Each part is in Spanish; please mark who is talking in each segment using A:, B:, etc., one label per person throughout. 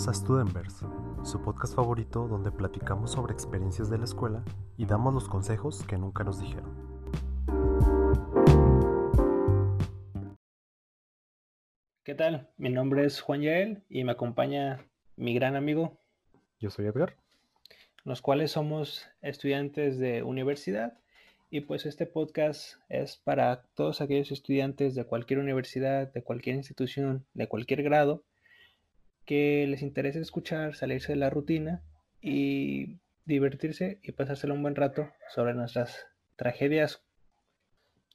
A: Bienvenidos a Studentverse, su podcast favorito donde platicamos sobre experiencias de la escuela y damos los consejos que nunca nos dijeron.
B: ¿Qué tal? Mi nombre es Juan Yael y me acompaña mi gran amigo.
A: Yo soy Edgar.
B: Los cuales somos estudiantes de universidad y pues este podcast es para todos aquellos estudiantes de cualquier universidad, de cualquier institución, de cualquier grado que les interese escuchar, salirse de la rutina y divertirse y pasárselo un buen rato sobre nuestras tragedias,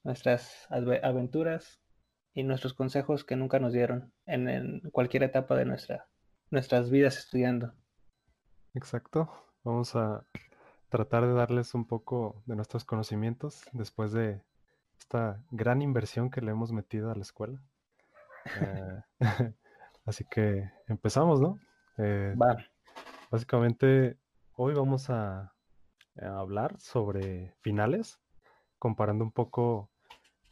B: nuestras aventuras y nuestros consejos que nunca nos dieron en, cualquier etapa de nuestra, nuestras vidas estudiando.
A: Exacto. Vamos a tratar de darles un poco de nuestros conocimientos después de esta gran inversión que le hemos metido a la escuela. Eh, Así que empezamos, ¿no?
B: Eh,
A: básicamente, hoy vamos a, hablar sobre finales, comparando un poco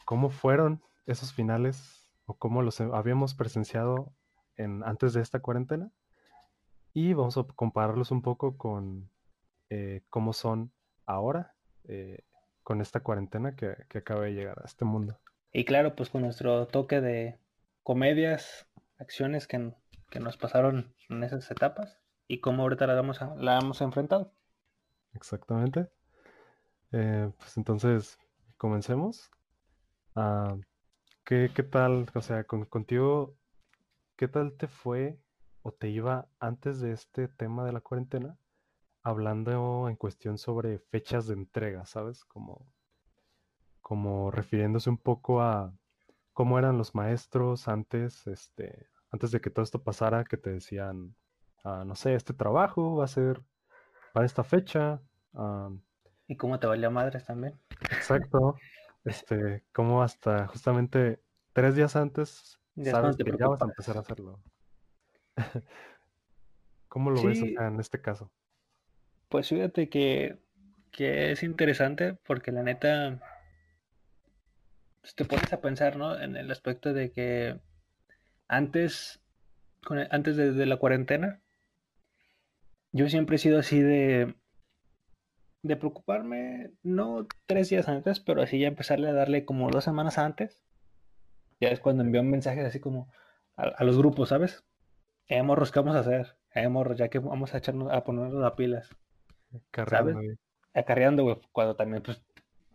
A: cómo fueron esos finales o cómo los habíamos presenciado en, antes de esta cuarentena. Y vamos a compararlos un poco con eh, cómo son ahora eh, con esta cuarentena que, que acaba de llegar a este mundo.
B: Y claro, pues con nuestro toque de comedias acciones que, nos pasaron en esas etapas y cómo ahorita la, vamos la hemos enfrentado.
A: Exactamente. Eh, pues entonces, comencemos. Ah, ¿qué, tal, o sea, contigo, qué tal te fue o te iba antes de este tema de la cuarentena? Hablando en cuestión sobre fechas de entrega, ¿sabes? Como, como refiriéndose un poco a cómo eran los maestros antes, este, antes de que todo esto pasara, que te decían, ah, no sé, este trabajo va a ser para esta fecha. Ah,
B: ¿Y cómo te valía madres también?
A: Exacto. Este, como hasta justamente tres días antes sabes que ya vas a empezar a hacerlo. ¿Cómo lo ves en este caso?
B: Pues fíjate que, que es interesante porque la neta pues, te pones a pensar, ¿no? En el aspecto de que antes, antes de, la cuarentena, yo siempre he sido así de, de preocuparme, no tres días antes, pero así ya empezarle a darle como dos semanas antes. Ya es cuando envío mensajes así como a, los grupos, ¿sabes? Eh, morros, ¿qué vamos a hacer? Eh, morros, ya que vamos a echarnos, a ponernos las pilas.
A: Carreando, ¿sabes?
B: Acarreando, güey. Cuando también, pues,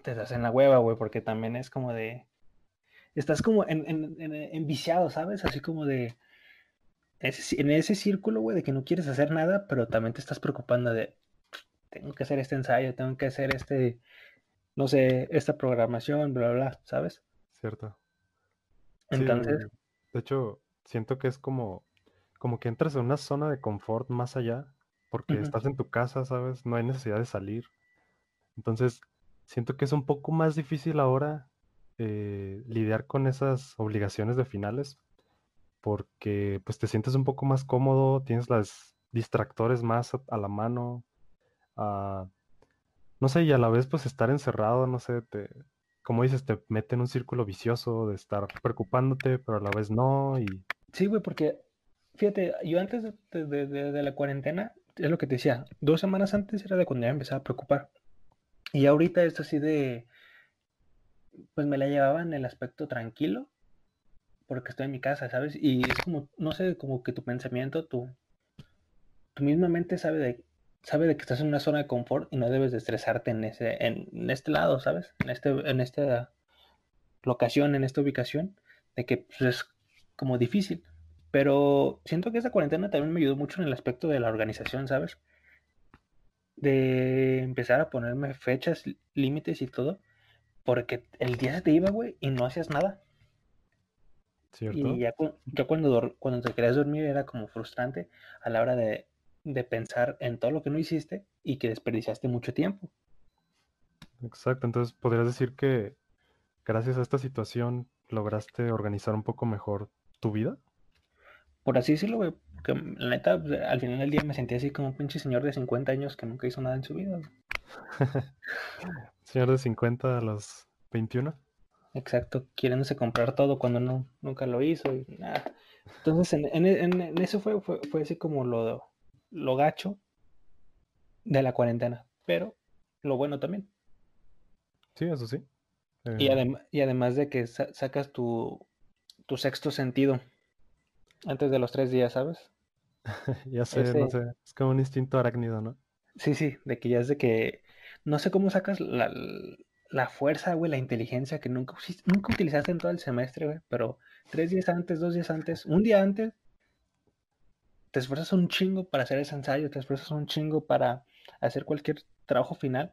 B: te das en la hueva, güey, porque también es como de estás como en, en, enviciado, ¿sabes? Así como de, en ese círculo, güey, de que no quieres hacer nada, pero también te estás preocupando de, tengo que hacer este ensayo, tengo que hacer este, no sé, esta programación, bla, bla, bla, ¿sabes?
A: Cierto.
B: Entonces...
A: de hecho, siento que es como, como que entras en una zona de confort más allá, porque estás en tu casa, ¿sabes? No hay necesidad de salir. Entonces, siento que es un poco más difícil ahora eh, lidiar con esas obligaciones de finales porque pues te sientes un poco más cómodo, tienes las distractores más a, la mano, ah, no sé, y a la vez pues estar encerrado, no sé, te, como dices, te mete en un círculo vicioso de estar preocupándote, pero a la vez no, y...
B: Sí, güey, porque, fíjate, yo antes de, la cuarentena, es lo que te decía, dos semanas antes era de cuando ya empezaba a preocupar. Y ahorita es así de, pues me la llevaba en el aspecto tranquilo, porque estoy en mi casa, ¿sabes? Y es como, no sé, como que tu pensamiento, tu, tu misma mente sabe de, sabe de que estás en una zona de confort y no debes de estresarte en, ese, en, este lado, ¿sabes? En, este, en esta locación, en esta ubicación, de que pues, es como difícil. Pero siento que esa cuarentena también me ayudó mucho en el aspecto de la organización, ¿sabes? De empezar a ponerme fechas, límites y todo porque el día se te iba, güey, y no hacías nada.
A: ¿Cierto?
B: Y ya, cuando, cuando te querías dormir era como frustrante a la hora de, pensar en todo lo que no hiciste y que desperdiciaste mucho tiempo.
A: Exacto, entonces podrías decir que gracias a esta situación lograste organizar un poco mejor tu vida.
B: Por así decirlo, güey, porque la neta, pues, al final del día me sentí así como un pinche señor de 50 años que nunca hizo nada en su vida.
A: Señor de 50 a los 21.
B: Exacto, queriéndose comprar todo cuando no, nunca lo hizo y nada. Entonces, en, en, en eso fue, fue, fue, así como lo, lo gacho de la cuarentena, pero lo bueno también.
A: Sí, eso sí.
B: Y,
A: Eh,
B: y además de que sa- sacas tu, tu sexto sentido antes de los tres días, ¿sabes?
A: ya sé, no sé, es como un instinto arácnido, ¿no?
B: Sí, sí, de que ya es de que no sé cómo sacas la, la fuerza, güey, la inteligencia que nunca, nunca utilizaste en todo el semestre, güey, pero tres días antes, dos días antes, un día antes, te esfuerzas un chingo para hacer ese ensayo, te esfuerzas un chingo para hacer cualquier trabajo final.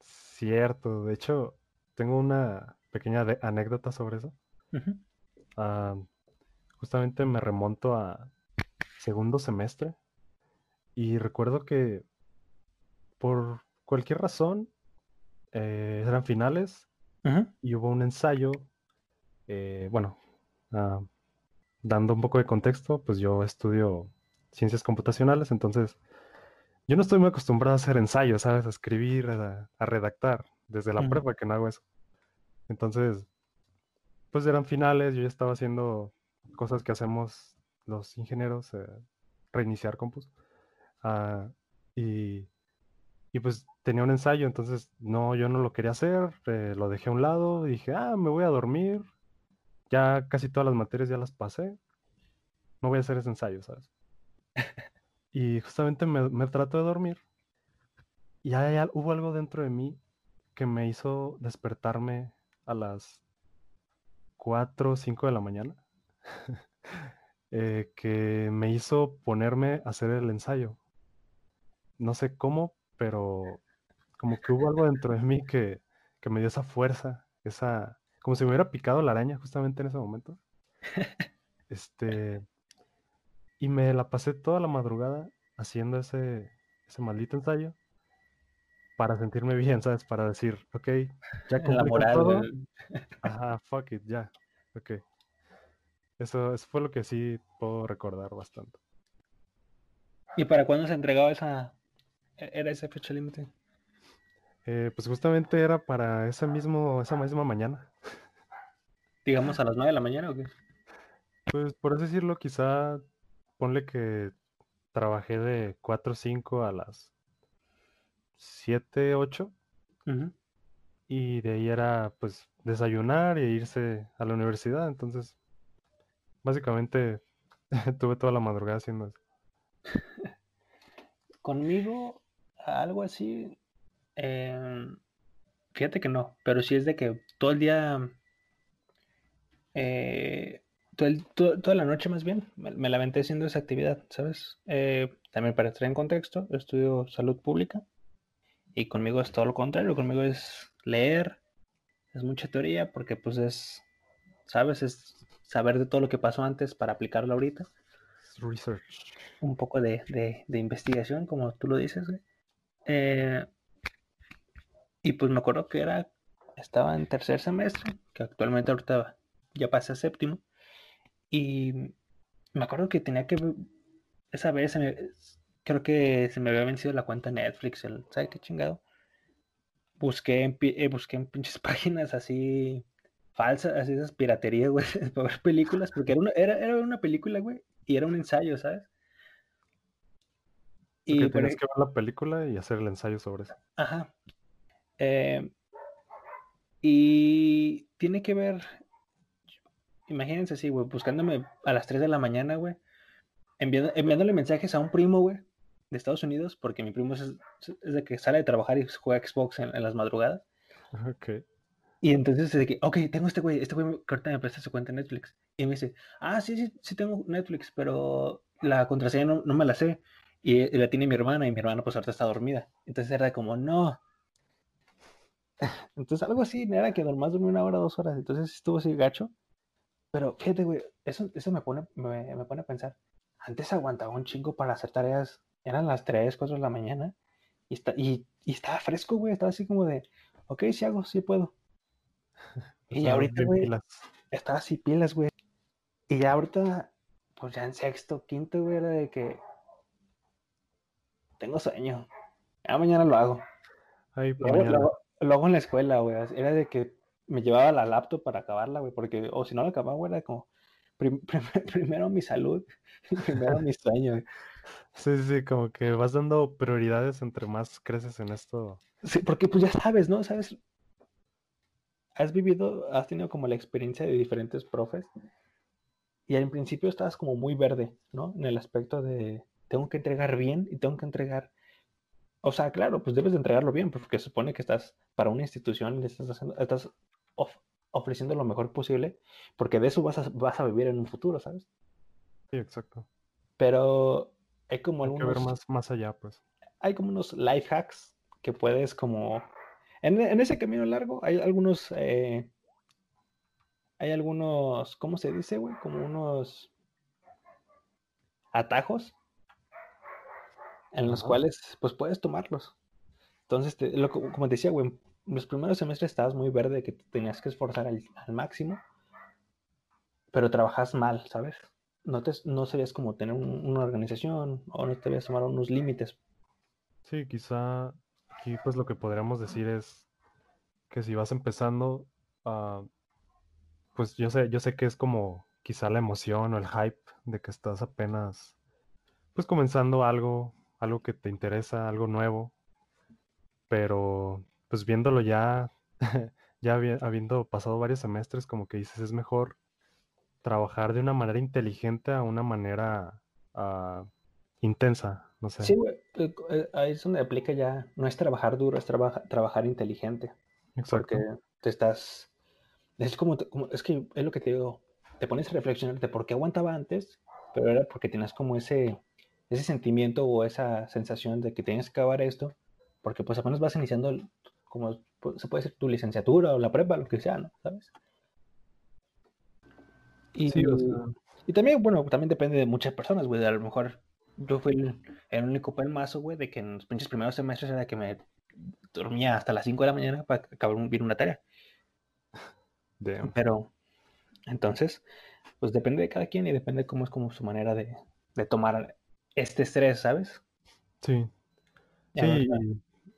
A: Cierto, de hecho, tengo una pequeña anécdota sobre eso. Ah, justamente me remonto a segundo semestre y recuerdo que por cualquier razón eh, eran finales y hubo un ensayo, eh, bueno, ah, dando un poco de contexto, pues yo estudio ciencias computacionales, entonces yo no estoy muy acostumbrado a hacer ensayos, ¿sabes? A escribir, a, a redactar, desde la
B: ujú.
A: prepa que no hago eso. Entonces, pues eran finales, yo ya estaba haciendo cosas que hacemos los ingenieros, eh, reiniciar compus. Ah, y, y pues tenía un ensayo, entonces no, yo no lo quería hacer, eh, lo dejé a un lado y dije, ah, me voy a dormir, ya casi todas las materias ya las pasé, no voy a hacer ese ensayo, ¿sabes? Y justamente me, me trato de dormir y ya, ya hubo algo dentro de mí que me hizo despertarme a las 4 o 5 de la mañana, eh, que me hizo ponerme a hacer el ensayo. No sé cómo, pero como que hubo algo dentro de mí que, que me dio esa fuerza, esa, como si me hubiera picado la araña justamente en ese momento. Este, y me la pasé toda la madrugada haciendo ese, ese maldito ensayo para sentirme bien, ¿sabes? Para decir, ok, ya cumplí con
B: moral,
A: todo, ajá, fuck it, ya, ok. Eso, eso fue lo que sí puedo recordar bastante.
B: ¿Y para cuándo se entregaba esa, era esa fecha límite?
A: Eh, pues justamente era para ese mismo, esa misma mañana.
B: Digamos a las 9 de la mañana o qué?
A: Pues por así decirlo, quizá ponle que trabajé de 4 o 5 a las 7, 8
B: Ujú.
A: y de ahí era pues desayunar e irse a la universidad. Entonces, básicamente tuve toda la madrugada haciendo eso.
B: Conmigo, algo así, em, fíjate que no, pero sí es de que todo el día, eh, todo el- to- toda la noche más bien, me, me la aventé haciendo esa actividad, ¿sabes? Eh, también para entrar en contexto, estudio salud pública y conmigo es todo lo contrario, conmigo es leer, es mucha teoría porque pues es, ¿sabes? Es saber de todo lo que pasó antes para aplicarlo ahorita.
A: Research.
B: un poco de, de- de investigación, como tú lo dices, güey. Eh, y pues me acuerdo que era, estaba en tercer semestre, que actualmente ahorita ya pasé a séptimo, y me acuerdo que tenía que, esa vez, creo que se me había vencido la cuenta Netflix, el, ¿sabes qué chingado? Busqué en, eh, busqué en pinches páginas así falsas, así esas piraterías, güey, para ver películas, porque era una, era, era una película, güey, y era un ensayo, ¿sabes?
A: Que
B: Y por,
A: tienes que ver la película y hacer el ensayo sobre eso.
B: Ajá. Eh, y tiene que ver, imagínense así, güey, buscándome a las 3 de la mañana, güey, enviando, enviándole mensajes a un primo, güey, de Estados Unidos, porque mi primo es, es de que sale de trabajar y juega Xbox en, en las madrugadas.
A: Ok.
B: Y entonces es de que, ok, tengo este güey, este güey ahorita me presta su cuenta de Netflix. Y me dice, ah, sí, sí, sí tengo Netflix, pero la contraseña no, no me la sé. Y, la tiene mi hermana, y mi hermana pues ahorita está dormida. Entonces era como, no. Entonces algo así, era que nomás dormí una hora, dos horas. Entonces estuvo así gacho. Pero fíjate, güey, eso, eso me, pone, me, me pone a pensar. Antes aguantaba un chingo para hacer tareas. Eran las 3, 4 de la mañana. Y, está, y, y estaba fresco, güey. Estaba así como de, ok, sí hago, sí puedo. Y
A: Estabas
B: ahorita, güey,
A: pilas.
B: estaba así pilas, güey. Y ya ahorita, pues ya en sexto, quinto, güey, era de que tengo sueño. Ya mañana lo hago.
A: Ay,
B: hago,
A: mañana.
B: lo hago- lo hago en la escuela, güey. Era de que me llevaba la laptop para acabarla, güey, porque, o si no la acababa, güey, era como, primero mi salud, primero mi sueño.
A: Sí, sí, como que vas dando prioridades entre más creces en esto.
B: Sí, porque pues ya sabes, ¿no? Sabes, has vivido, has tenido como la experiencia de diferentes profes y al principio estabas como muy verde, ¿no? En el aspecto de tengo que entregar bien y tengo que entregar. O sea, claro, pues debes de entregarlo bien, porque se supone que estás para una institución y estás, haciendo, estás ofreciendo lo mejor posible, porque de eso vas a, vas a vivir en un futuro, ¿sabes?
A: Sí, exacto.
B: Pero hay como
A: hay Que ver más, más allá, pues.
B: Hay como unos life hacks que puedes como... En, en ese camino largo hay algunos... Eh, hay algunos... ¿Cómo se dice, güey? Como unos atajos en los cuales pues puedes tomarlos. Entonces, como te decía, güey, los primeros semestres estabas muy verde, que tenías que esforzar al, máximo, pero trabajas mal, ¿sabes? No, te, no sabías cómo tener una organización o no te habías tomar unos límites.
A: Sí, quizá aquí pues lo que podríamos decir es que si vas empezando, uh, pues yo sé, yo sé que es como quizá la emoción o el hype de que estás apenas pues comenzando algo, algo que te interesa, algo nuevo, pero pues viéndolo ya, ya habiendo pasado varios semestres, como que dices, es mejor trabajar de una manera inteligente a una manera uh, intensa, no sé.
B: Sí, eh, eh, ahí es donde aplica ya, no es trabajar duro, es trabajar inteligente. Exacto. Porque te estás, es como, es que es lo que te digo, te pones a reflexionar de por qué aguantaba antes, pero era porque tienes como ese, ese sentimiento o esa sensación de que tienes que acabar esto, porque pues apenas vas iniciando como se puede ser tu licenciatura o la prepa, lo que sea, ¿no? ¿Sabes? Y, y también, bueno, también depende de muchas personas, güey. A lo mejor yo fui el, único pelmazo, güey, de que en los pinches primeros semestres era que me dormía hasta las 5 de la mañana para acabar bien una tarea. Pero, entonces, pues depende de cada quien y depende cómo es como su manera de, de tomar este estrés, ¿sabes?
A: Sí. sí,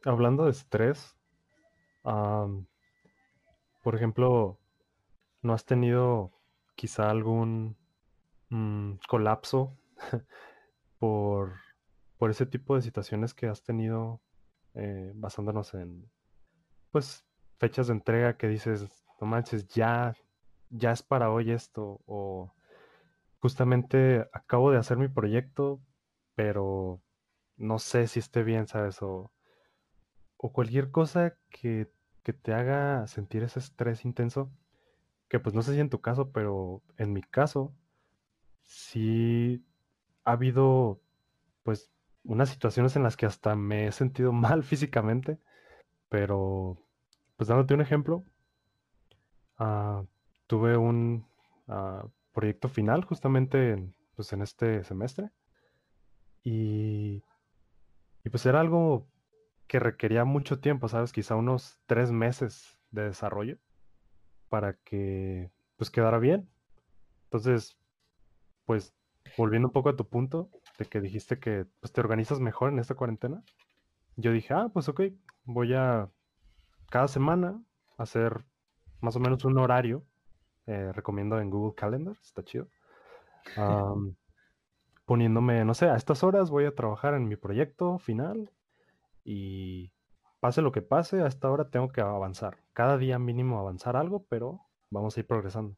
A: hablando de estrés, por ejemplo, ¿no has tenido quizá algún mm, colapso por, por ese tipo de situaciones que has tenido eh, basándonos en, pues, fechas de entrega que dices, no manches, ya, ya es para hoy esto, o justamente acabo de hacer mi proyecto, pero no sé si esté bien, ¿sabes? O, o cualquier cosa que que te haga sentir ese estrés intenso, que pues no sé si en tu caso, pero en mi caso, sí ha habido pues unas situaciones en las que hasta me he sentido mal físicamente, pero pues dándote un ejemplo, ah, tuve un ah, proyecto final justamente en, pues, en este semestre y, y pues era algo que requería mucho tiempo, ¿sabes? Quizá unos tres meses de desarrollo para que pues quedara bien. Entonces, pues volviendo un poco a tu punto de que dijiste que pues, te organizas mejor en esta cuarentena, yo dije, ah, pues ok, voy a cada semana hacer más o menos un horario, eh, recomiendo en Google Calendar, está chido, poniéndome, no sé, a estas horas voy a trabajar en mi proyecto final y pase lo que pase, a esta hora tengo que avanzar. Cada día mínimo avanzar algo, pero vamos a ir progresando.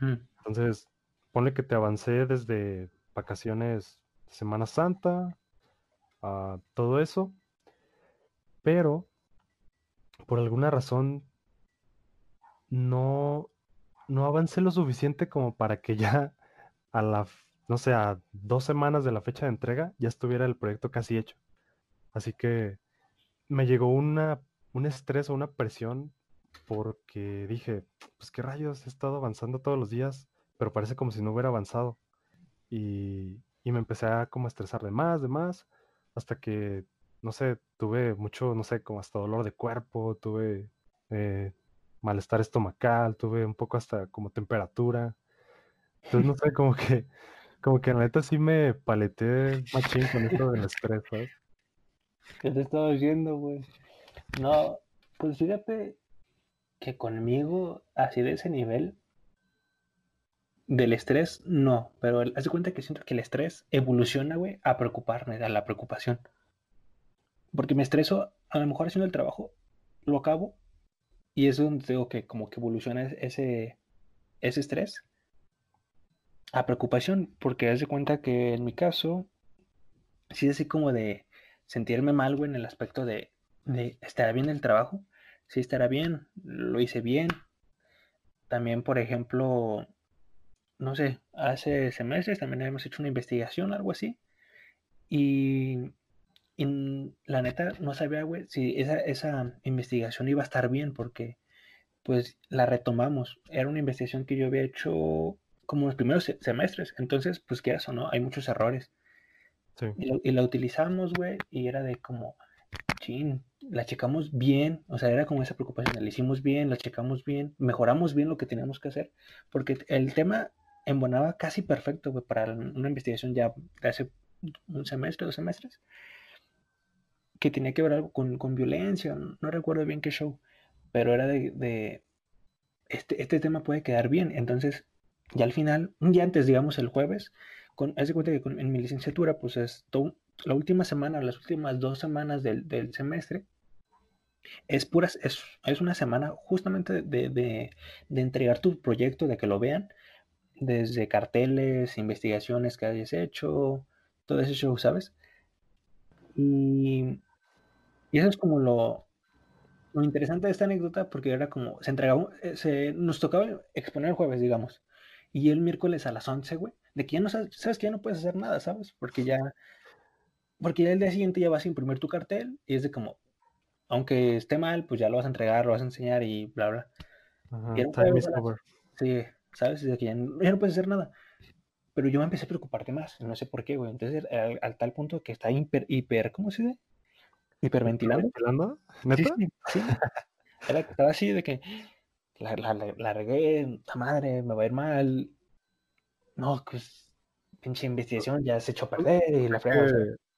A: Entonces, ponle que te avancé desde vacaciones, Semana Santa, a todo eso, pero por alguna razón no, no avancé lo suficiente como para que ya a la, no sé, a dos semanas de la fecha de entrega ya estuviera el proyecto casi hecho. Así que me llegó una, un estrés o una presión porque dije, pues qué rayos, he estado avanzando todos los días, pero parece como si no hubiera avanzado. Y, y me empecé a como estresar de más, de más, hasta que, no sé, tuve mucho, no sé, como hasta dolor de cuerpo, tuve eh, malestar estomacal, tuve un poco hasta como temperatura. Entonces, no sé, como que, como que la neta sí me paleté machín con esto del estrés, ¿sabes?
B: ¿Qué te estaba diciendo, güey? No, pues fíjate, que conmigo, así de ese nivel, del estrés, no, pero haz de cuenta que siento que el estrés evoluciona, güey, a preocuparme, a la preocupación. Porque me estreso, a lo mejor haciendo el trabajo, lo acabo, y es donde tengo que como que evoluciona ese, ese estrés a preocupación, porque haz de cuenta que en mi caso, sí es así como de sentirme mal, güey, en el aspecto de, de ¿estará bien el trabajo? Sí, estará bien, lo hice bien. También, por ejemplo, no sé, hace semestres también hemos hecho una investigación, algo así. Y, la neta no sabía, güey, si esa, esa investigación iba a estar bien, porque pues la retomamos. Era una investigación que yo había hecho como los primeros semestres. Entonces, pues qué eso, ¿no? Hay muchos errores. Y, la utilizamos, güey, y era de como, chin, la checamos bien, o sea, era como esa preocupación, la hicimos bien, la checamos bien, mejoramos bien lo que teníamos que hacer, porque el tema embonaba casi perfecto, güey, para una investigación ya de hace un semestre, dos semestres, que tenía que ver algo con, violencia, no recuerdo bien qué show, pero era de, este, este tema puede quedar bien, entonces, ya al final, un día antes, digamos, el jueves, con, haz de cuenta que en mi licenciatura, pues es la última semana, las últimas dos semanas del, semestre, es puras, es, es, una semana justamente de, de, entregar tu proyecto, de que lo vean, desde carteles, investigaciones que hayas hecho, todo ese show, ¿sabes? Y, y eso es como lo, lo interesante de esta anécdota, porque era como, se entregaba, eh, se, nos tocaba exponer el jueves, digamos, y el miércoles a las 11, güey, de que ya no sabes, sabes que ya no puedes hacer nada, ¿sabes? Porque ya, porque ya el día siguiente ya vas a imprimir tu cartel y es de como, aunque esté mal, pues ya lo vas a entregar, lo vas a enseñar y bla, bla. time is over. Sí, ¿sabes? De que ya no, puedes hacer nada. Pero yo me empecé a preocuparte más, no sé por qué, güey. Entonces, al, tal punto que está hiper, hiper, ¿cómo se dice? Hiperventilando. ¿Hiperventilando? ¿Neta? Sí, sí, Era, estaba así de que la, la, la regué, la madre, me va a ir mal, no, pues pinche investigación ya se echó a perder y la fregada.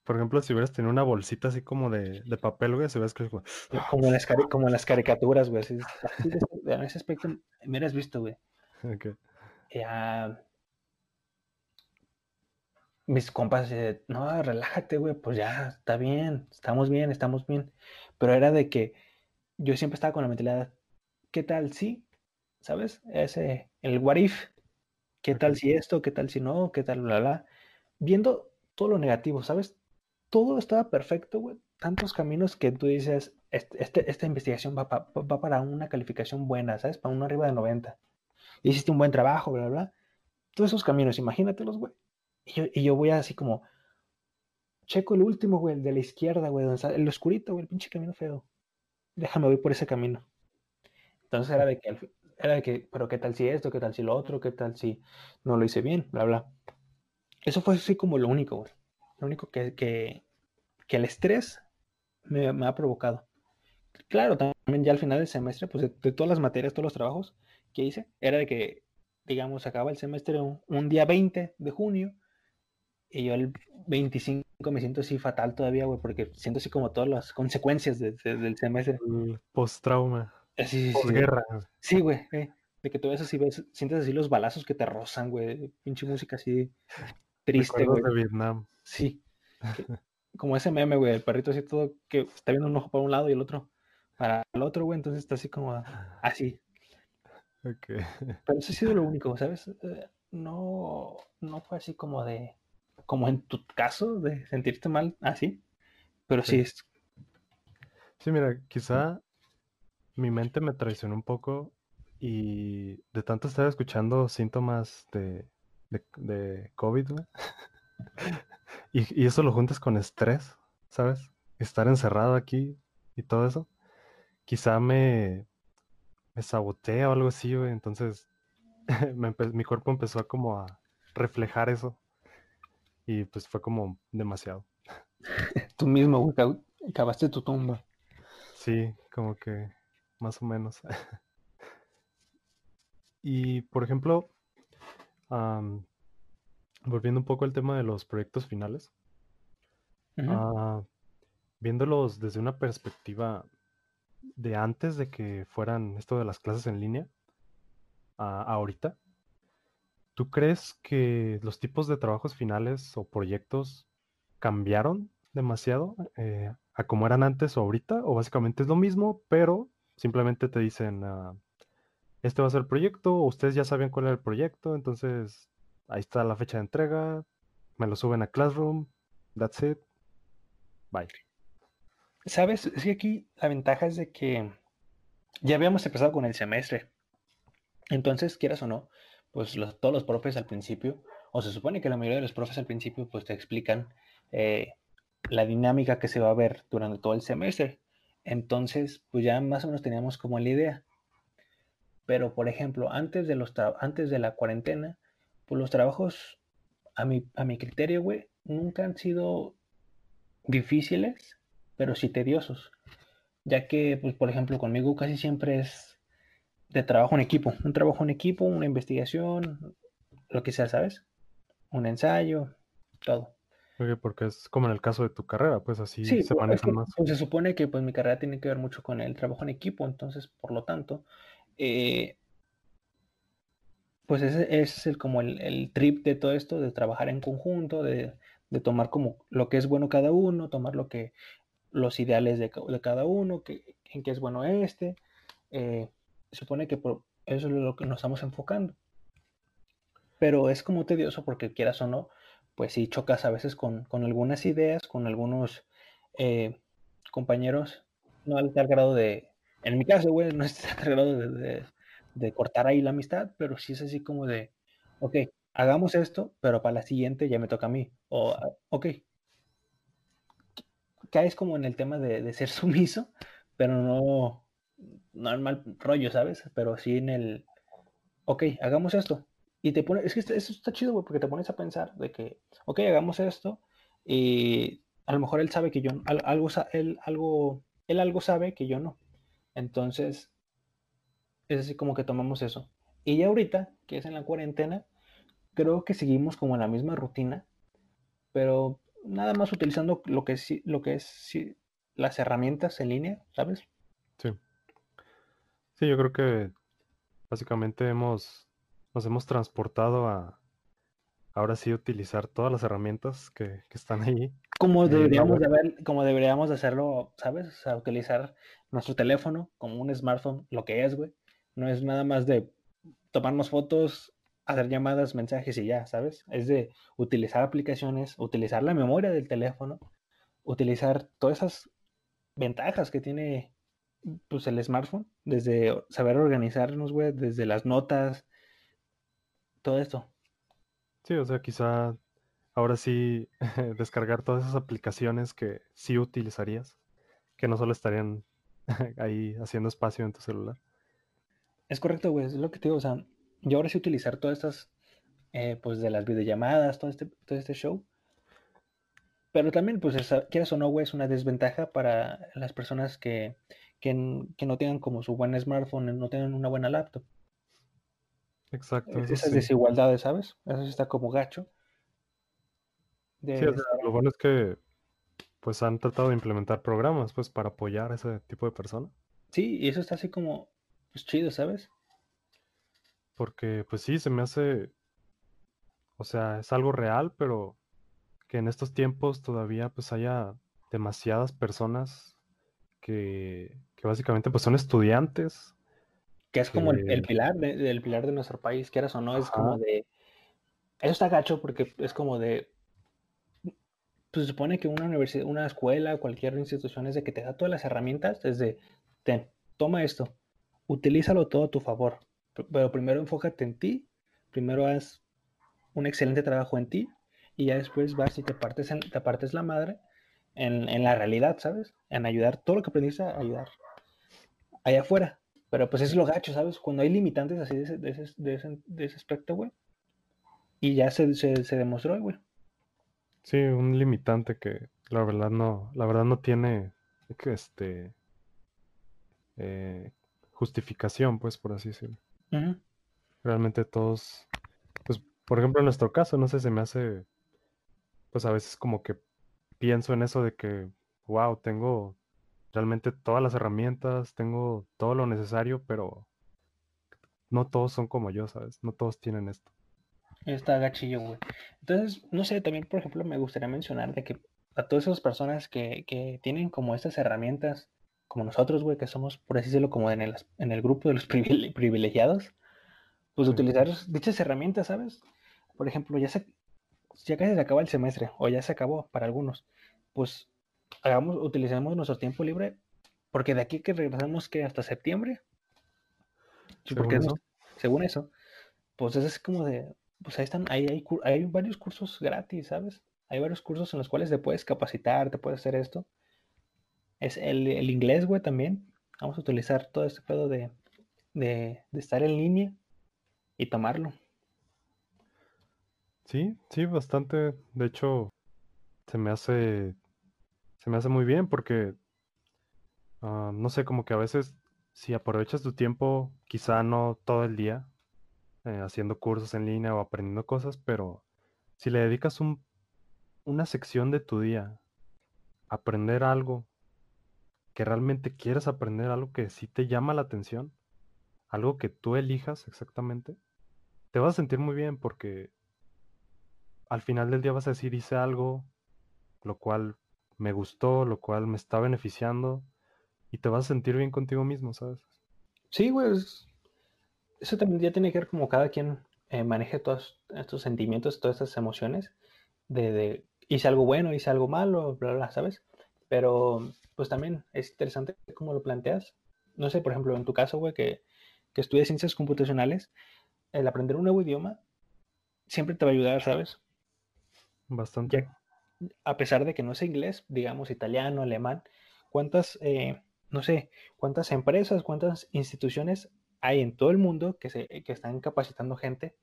A: por ejemplo, si hubieras tenido una bolsita así como de, de papel, güey, se ves que
B: como... Como, en las como en las caricaturas, güey. Así, en ese aspecto me hubieras visto, güey. Ok. Ya... Mis compas, no, relájate, güey, pues ya, está bien, estamos bien, estamos bien. Pero era de que yo siempre estaba con la mentalidad, ¿qué tal si? ¿Sabes? Ese, el what if, ¿Qué tal si esto? ¿Qué tal si no? ¿Qué tal, bla, bla? Viendo todo lo negativo, ¿sabes? Todo estaba perfecto, güey. Tantos caminos que tú dices, este, esta investigación va, va, para una calificación buena, ¿sabes? Para uno arriba de 90. Hiciste un buen trabajo, bla, bla, bla. Todos esos caminos, imagínatelos, güey. Y yo, y yo voy así como, checo el último, güey, el de la izquierda, güey, donde está el oscurito, güey, el pinche camino feo. Déjame voy por ese camino. Entonces era de que era de que, pero qué tal si esto, qué tal si lo otro, qué tal si no lo hice bien, bla, bla. Eso fue así como lo único, güey. Lo único que, que, que el estrés me, ha provocado. Claro, también ya al final del semestre, pues de, todas las materias, todos los trabajos que hice, era de que, digamos, acaba el semestre un, día 20 de junio y yo el 25 me siento así fatal todavía, güey, porque siento así como todas las consecuencias del semestre.
A: Post-trauma.
B: Sí, sí, guerra. Sí, güey. Eh, de que tú ves así, ves, sientes así los balazos que te rozan, güey. Pinche música así triste, güey.
A: de Vietnam.
B: Sí. como ese meme, güey, el perrito así todo que está viendo un ojo para un lado y el otro para el otro, güey. Entonces está así como así. Ok. Pero eso ha sido lo único, ¿sabes? Eh, no, no fue así como de, como en tu caso, de sentirte mal así. Pero sí, sí es.
A: Sí, mira, quizá mi mente me traicionó un poco y de tanto estar escuchando síntomas de, de, COVID, y, y, eso lo juntas con estrés, ¿sabes? Estar encerrado aquí y todo eso. Quizá me, me sabotea o algo así, güey. Entonces mi cuerpo empezó a como a reflejar eso. Y pues fue como demasiado.
B: Tú mismo, güey, acabaste tu tumba.
A: Sí, como que más o menos. y, por ejemplo, volviendo un poco al tema de los proyectos finales, ah, viéndolos desde una perspectiva de antes de que fueran esto de las clases en línea a ahorita. ¿Tú crees que los tipos de trabajos finales o proyectos cambiaron demasiado eh, a como eran antes o ahorita? ¿O básicamente es lo mismo, pero simplemente te dicen, ah, este va a ser el proyecto, ustedes ya sabían cuál era el proyecto, entonces ahí está la fecha de entrega, me lo suben a Classroom, that's it, bye.
B: Sabes, sí, aquí la ventaja es de que ya habíamos empezado con el semestre. Entonces, quieras o no, pues todos los profes al principio, o se supone que la mayoría de los profes al principio, pues te explican eh, la dinámica que se va a ver durante todo el semestre. Entonces, pues ya más o menos teníamos como la idea. Pero, por ejemplo, antes de, los antes de la cuarentena, pues los trabajos, a mi, a mi criterio, güey, nunca han sido difíciles, pero sí tediosos. Ya que, pues, por ejemplo, conmigo casi siempre es de trabajo en equipo. Un trabajo en equipo, una investigación, lo que sea, ¿sabes? Un ensayo, todo.
A: Porque es como en el caso de tu carrera, pues así se pues, manejan más.
B: Pues, se supone que pues mi carrera tiene que ver mucho con el trabajo en equipo, entonces, por lo tanto, eh, pues ese, es el, como el, trip de todo esto, de trabajar en conjunto, de, tomar como lo que es bueno cada uno, tomar lo que los ideales de, cada uno, que, en qué es bueno este. Eh, supone que por eso es lo que nos estamos enfocando. Pero es como tedioso porque quieras o no, pues si chocas a veces con, algunas ideas, con algunos eh, compañeros, no al tal grado de, en mi caso, güey, no es al grado de, de, cortar ahí la amistad, pero sí es así como de, ok, hagamos esto, pero para la siguiente ya me toca a mí. O, ah, ok, caes como en el tema de, ser sumiso, pero no, no en mal rollo, ¿sabes? Pero sí en el, ok, hagamos esto. Y te pone, es que eso está chido, güey, porque te pones a pensar de que, ok, hagamos esto, y a lo mejor él sabe que yo, algo, él, algo, él algo sabe que yo no. Entonces, es así como que tomamos eso. Y ya ahorita, que es en la cuarentena, creo que seguimos como en la misma rutina, pero nada más utilizando lo que es, lo que es las herramientas en línea, ¿sabes?
A: Sí. Sí, yo creo que básicamente hemos, nos hemos transportado a ahora sí utilizar todas las herramientas que, están ahí.
B: Como deberíamos, de como deberíamos hacerlo, ¿sabes? O sea, utilizar nuestro teléfono como un smartphone, lo que es, güey. No es nada más de tomarnos fotos, hacer llamadas, mensajes y ya, ¿sabes? Es de utilizar aplicaciones, utilizar la memoria del teléfono, utilizar todas esas ventajas que tiene pues el smartphone, desde saber organizarnos, güey, desde las notas, todo esto.
A: Sí, o sea, quizá ahora sí descargar todas esas aplicaciones que sí utilizarías, que no solo estarían ahí haciendo espacio en tu celular.
B: Es correcto, güey, es lo que te digo, o sea, yo ahora sí utilizar todas estas, eh, pues de las videollamadas, todo este, todo este show. Pero también, pues, quieras o no, güey, es una desventaja para las personas que, que, no tengan como su buen smartphone, no tengan una buena laptop.
A: Exacto.
B: Esas desigualdades, ¿sabes? Eso está como gacho.
A: Sí, lo bueno es que pues han tratado de implementar programas pues para apoyar a ese tipo de personas.
B: Sí, y eso está así como pues chido, ¿sabes?
A: Porque, pues sí, se me hace, o sea, es algo real, pero que en estos tiempos todavía pues haya demasiadas personas que, básicamente pues son estudiantes.
B: Que es como el, pilar del pilar de nuestro país, quieras o no, es como de... Eso está gacho porque es como de... Pues se supone que una universidad, una escuela, cualquier institución es de que te da todas las herramientas, desde, ten, toma esto, utilízalo todo a tu favor pero primero enfócate en ti, primero haz un excelente trabajo en ti y ya después vas y te partes, te partes la madre en, la realidad, ¿sabes? En ayudar todo lo que aprendiste a ayudar allá afuera. Pero pues es lo gacho, ¿sabes? Cuando hay limitantes así de ese, de ese, de ese, aspecto, güey. Y ya se, se, demostró, güey.
A: Sí, un limitante que la verdad no, la verdad no tiene este eh, justificación, pues, por así decirlo. Realmente todos, pues, por ejemplo, en nuestro caso, no sé, se me hace, pues a veces como que pienso en eso de que, wow, tengo realmente todas las herramientas, tengo todo lo necesario, pero no todos son como yo, ¿sabes? No todos tienen esto.
B: Está gachillo, güey. Entonces, no sé, también, por ejemplo, me gustaría mencionar de que a todas esas personas que, que tienen como estas herramientas, como nosotros, güey, que somos, por así decirlo, como en el, en el grupo de los privilegiados, pues utilizar dichas herramientas, ¿sabes? Por ejemplo, ya, se, ya casi se acaba el semestre, o ya se acabó para algunos, pues hagamos, utilicemos nuestro tiempo libre, porque de aquí que regresamos que hasta septiembre, porque eso. según eso, pues es como de, pues ahí están, ahí hay, hay varios cursos gratis, ¿sabes? Hay varios cursos en los cuales te puedes capacitar, te puedes hacer esto. Es el, inglés, güey, también. Vamos a utilizar todo este pedo de, de, de estar en línea y tomarlo.
A: Sí, sí, bastante. De hecho, se me hace, se me hace muy bien porque, ah, no sé, como que a veces si aprovechas tu tiempo, quizá no todo el día, eh, haciendo cursos en línea o aprendiendo cosas, pero si le dedicas un, una sección de tu día a aprender algo que realmente quieres aprender, algo que sí te llama la atención, algo que tú elijas exactamente, te vas a sentir muy bien porque al final del día vas a decir hice algo, lo cual me gustó, lo cual me está beneficiando y te vas a sentir bien contigo mismo, ¿sabes?
B: Sí, güey. Eso también ya tiene que ver como cada quien eh, maneje todos estos sentimientos, todas estas emociones de, hice algo bueno, hice algo malo, bla, bla, ¿sabes? Pero pues también es interesante cómo lo planteas. No sé, por ejemplo, en tu caso, güey, que, que estudias ciencias computacionales, el aprender un nuevo idioma siempre te va a ayudar, ¿sabes?
A: Bastante.
B: A pesar de que no es inglés, digamos italiano, alemán, ¿cuántas eh, no sé, cuántas empresas, cuántas instituciones hay en todo el mundo que, se, que están capacitando gente.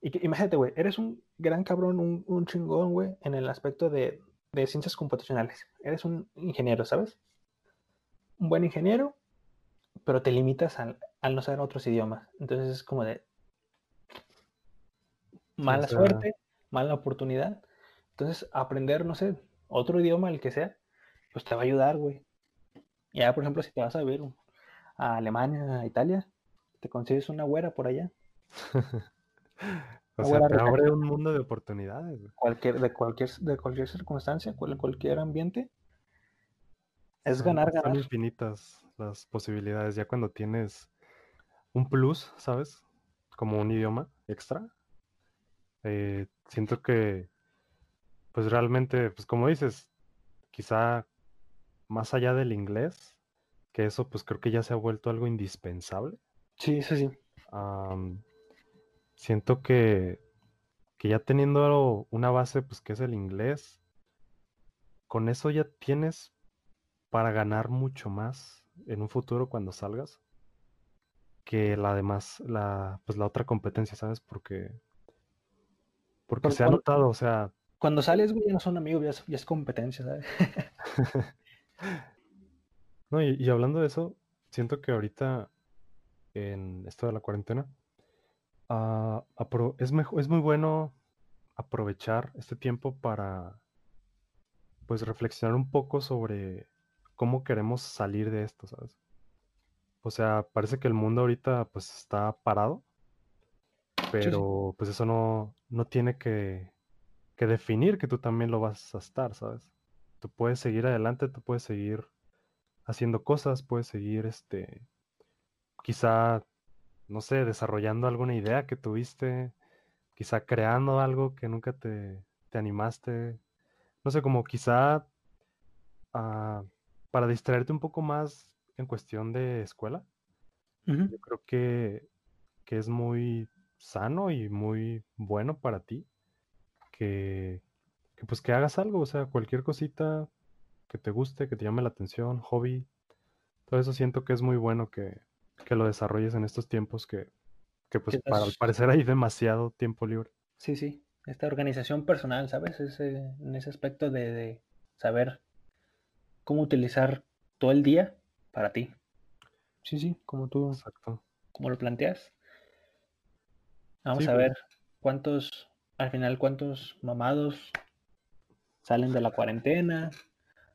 B: Y que, imagínate, güey, eres un gran cabrón, un, chingón, güey, en el aspecto de, ciencias computacionales. Eres un ingeniero, ¿sabes? Un buen ingeniero, pero te limitas al, no saber otros idiomas. Entonces es como de mala suerte, mala oportunidad. Entonces, aprender, no sé, otro idioma, el que sea, pues te va a ayudar, güey. Ya, por ejemplo, si te vas a ver a Alemania, a Italia, te consigues una güera por allá.
A: o sea, te abre un mundo de oportunidades.
B: Cualquier, de, cualquier, de cualquier circunstancia, cualquier ambiente. Es ganar, ganar.
A: Son infinitas las posibilidades. Ya cuando tienes un plus, ¿sabes? Como un idioma extra. Eh, siento que, pues realmente, pues como dices, quizá más allá del inglés, que eso pues creo que ya se ha vuelto algo indispensable.
B: Sí, sí, sí.
A: siento que, que ya teniendo una base pues que es el inglés, con eso ya tienes para ganar mucho más en un futuro cuando salgas que la demás, la, pues la otra competencia, ¿sabes? Porque, porque se ha notado, o sea...
B: Cuando sales, güey, ya no son amigos, ya ya es competencia, ¿sabes?
A: No, y, hablando de eso, siento que ahorita en esto de la cuarentena, ah, es, es muy bueno aprovechar este tiempo para pues reflexionar un poco sobre cómo queremos salir de esto, ¿sabes? O sea, parece que el mundo ahorita pues está parado, pero pues eso no, no tiene que, que definir que tú también lo vas a estar, ¿sabes? tú puedes seguir adelante, tú puedes seguir haciendo cosas, puedes seguir, este, quizá, no sé, desarrollando alguna idea que tuviste, quizá creando algo que nunca te, animaste, no sé, como quizá ah, para distraerte un poco más en cuestión de escuela, yo creo que, que es muy sano y muy bueno para ti que, que pues que hagas algo, o sea, cualquier cosita que te guste, que te llame la atención, hobby, todo eso siento que es muy bueno que, lo desarrolles en estos tiempos que, que pues para al parecer hay demasiado tiempo libre.
B: Sí, sí, esta organización personal, ¿sabes? Ese, en ese aspecto de, saber cómo utilizar todo el día para ti. Sí, sí, como tú, Exacto. como lo planteas. Vamos a pues. ver cuántos, al final, cuántos mamados salen de la cuarentena.